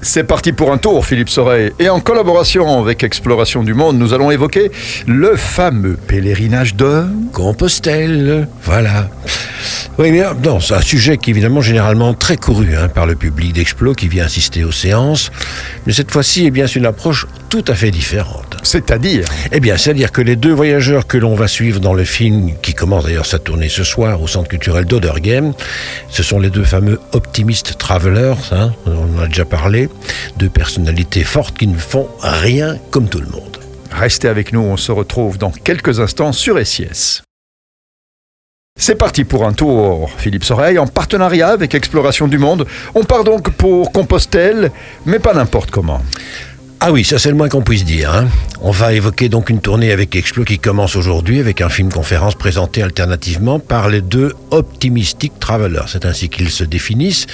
C'est parti pour un tour, Philippe Soreille. Et en collaboration avec Exploration du Monde, nous allons évoquer le fameux pèlerinage de Compostelle. Voilà. Oui, mais non, c'est un sujet qui est évidemment généralement très couru hein, par le public d'Explo qui vient assister aux séances. Mais cette fois-ci, eh bien, c'est une approche tout à fait différente. C'est-à-dire Eh bien, c'est-à-dire que les deux voyageurs que l'on va suivre dans le film, qui commence d'ailleurs sa tournée ce soir au Centre culturel d'Oderghem, ce sont les deux fameux optimistes travelers, hein, on en a déjà parlé, deux personnalités fortes qui ne font rien comme tout le monde. Restez avec nous, on se retrouve dans quelques instants sur SIS. C'est parti pour un tour, Philippe Soreille, en partenariat avec Exploration du Monde. On part donc pour Compostelle, mais pas n'importe comment. Ah oui, ça c'est le moins qu'on puisse dire. hein. On va évoquer donc une tournée avec Explo qui commence aujourd'hui avec un film-conférence présenté alternativement par les deux Optimistic Travelers. C'est ainsi qu'ils se définissent,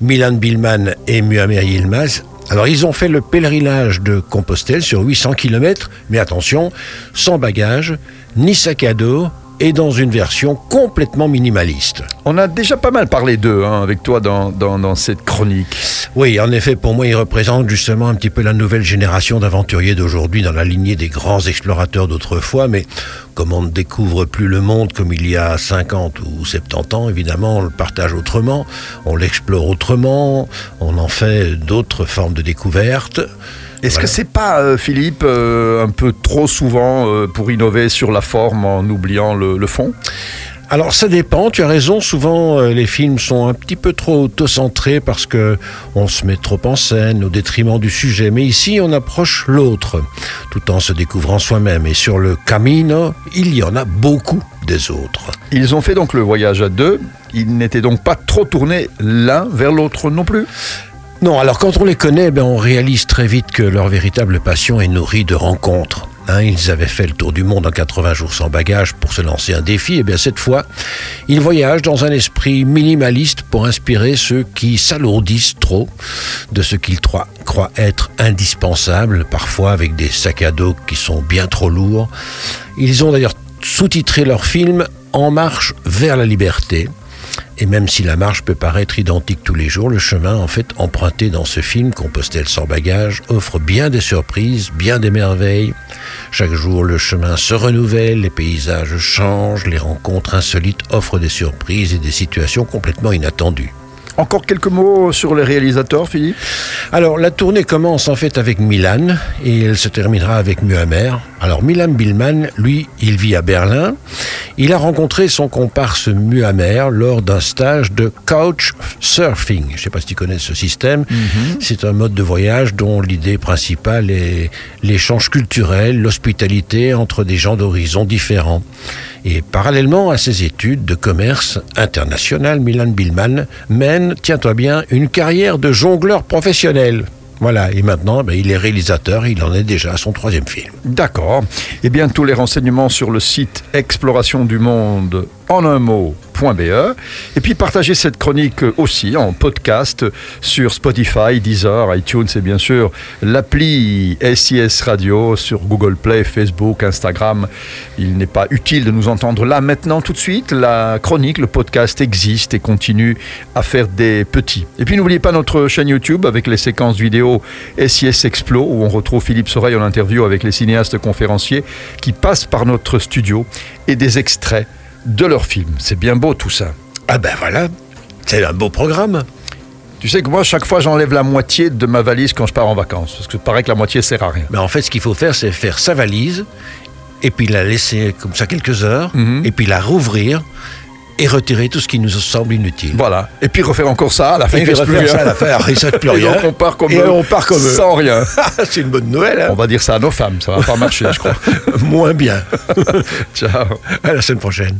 Milan Billman et Muammer Yilmaz. Alors ils ont fait le pèlerinage de Compostelle sur 800 km, mais attention, sans bagages, ni sac à dos, et dans une version complètement minimaliste. On a déjà pas mal parlé d'eux hein, avec toi dans, dans- dans cette chronique. Oui, en effet, pour moi, il représente justement un petit peu la nouvelle génération d'aventuriers d'aujourd'hui dans la lignée des grands explorateurs d'autrefois, mais comme on ne découvre plus le monde comme il y a 50 ou 70 ans, évidemment, on le partage autrement, on l'explore autrement, on en fait d'autres formes de découverte. Est-ce Voilà. que c'est pas, euh, Philippe, euh, un peu trop souvent euh, pour innover sur la forme en oubliant le, le fond? Alors ça dépend, tu as raison, souvent euh, les films sont un petit peu trop auto-centrés parce que on se met trop en scène au détriment du sujet, mais ici on approche l'autre tout en se découvrant soi-même et sur le camino, il y en a beaucoup des autres. Ils ont fait donc le voyage à deux. Ils n'étaient donc pas trop tournés l'un vers l'autre non plus? Non, alors quand on les connaît, ben, on réalise très vite que leur véritable passion est nourrie de rencontres. Hein, ils avaient fait le tour du monde en 80 jours sans bagages pour se lancer un défi. Et bien cette fois, ils voyagent dans un esprit minimaliste pour inspirer ceux qui s'alourdissent trop de ce qu'ils croient, croient être indispensable, parfois avec des sacs à dos qui sont bien trop lourds. Ils ont d'ailleurs sous-titré leur film En marche vers la liberté. Et même si la marche peut paraître identique tous les jours, le chemin en fait emprunté dans ce film, Compostelle sans bagage, offre bien des surprises, bien des merveilles. Chaque jour, le chemin se renouvelle, les paysages changent, les rencontres insolites offrent des surprises et des situations complètement inattendues. Encore quelques mots sur les réalisateurs, Philippe? Alors, la tournée commence en fait avec Milan et elle se terminera avec Muammer. Alors, Milan Billman, lui, il vit à Berlin. Il a rencontré son comparse Muammer lors d'un stage de couch surfing. Je ne sais pas si tu connais ce système. C'est un mode de voyage dont l'idée principale est l'échange culturel, l'hospitalité entre des gens d'horizons différents. Et parallèlement à ses études de commerce international, Milan Billman mène, tiens-toi bien, une carrière de jongleur professionnel. Voilà, et maintenant, ben, il est réalisateur, il en est déjà à son troisième film. D'accord. Eh bien, tous les renseignements sur le site Exploration du Monde en un mot.be. Et puis, partagez cette chronique aussi en podcast sur Spotify, Deezer, iTunes et bien sûr l'appli SIS Radio sur Google Play, Facebook, Instagram. Il n'est pas utile de nous entendre là maintenant tout de suite. La chronique, le podcast existe et continue à faire des petits. Et puis, n'oubliez pas notre chaîne YouTube avec les séquences vidéo SIS Explo où on retrouve Philippe Soreille en interview avec les cinéastes conférenciers qui passent par notre studio et des extraits de leurs films. C'est bien beau tout ça. Ah ben voilà, c'est un beau programme. Tu sais que moi, chaque fois, j'enlève la moitié de ma valise quand je pars en vacances. Parce que paraît que la moitié sert à rien. Mais en fait, ce qu'il faut faire, c'est faire sa valise, et puis la laisser comme ça quelques heures, Mhm. et puis la rouvrir, et retirer tout ce qui nous semble inutile. Voilà. Et puis refaire encore ça, à la fin, Et il puis reste plus refaire rien. ça à la fin, il reste plus Et rien. donc, on part comme Et eux, on part comme eux. Sans rien. c'est une bonne nouvelle, hein On va dire ça à nos femmes, ça va pas marcher, je crois. Moins bien. Ciao. À la semaine prochaine.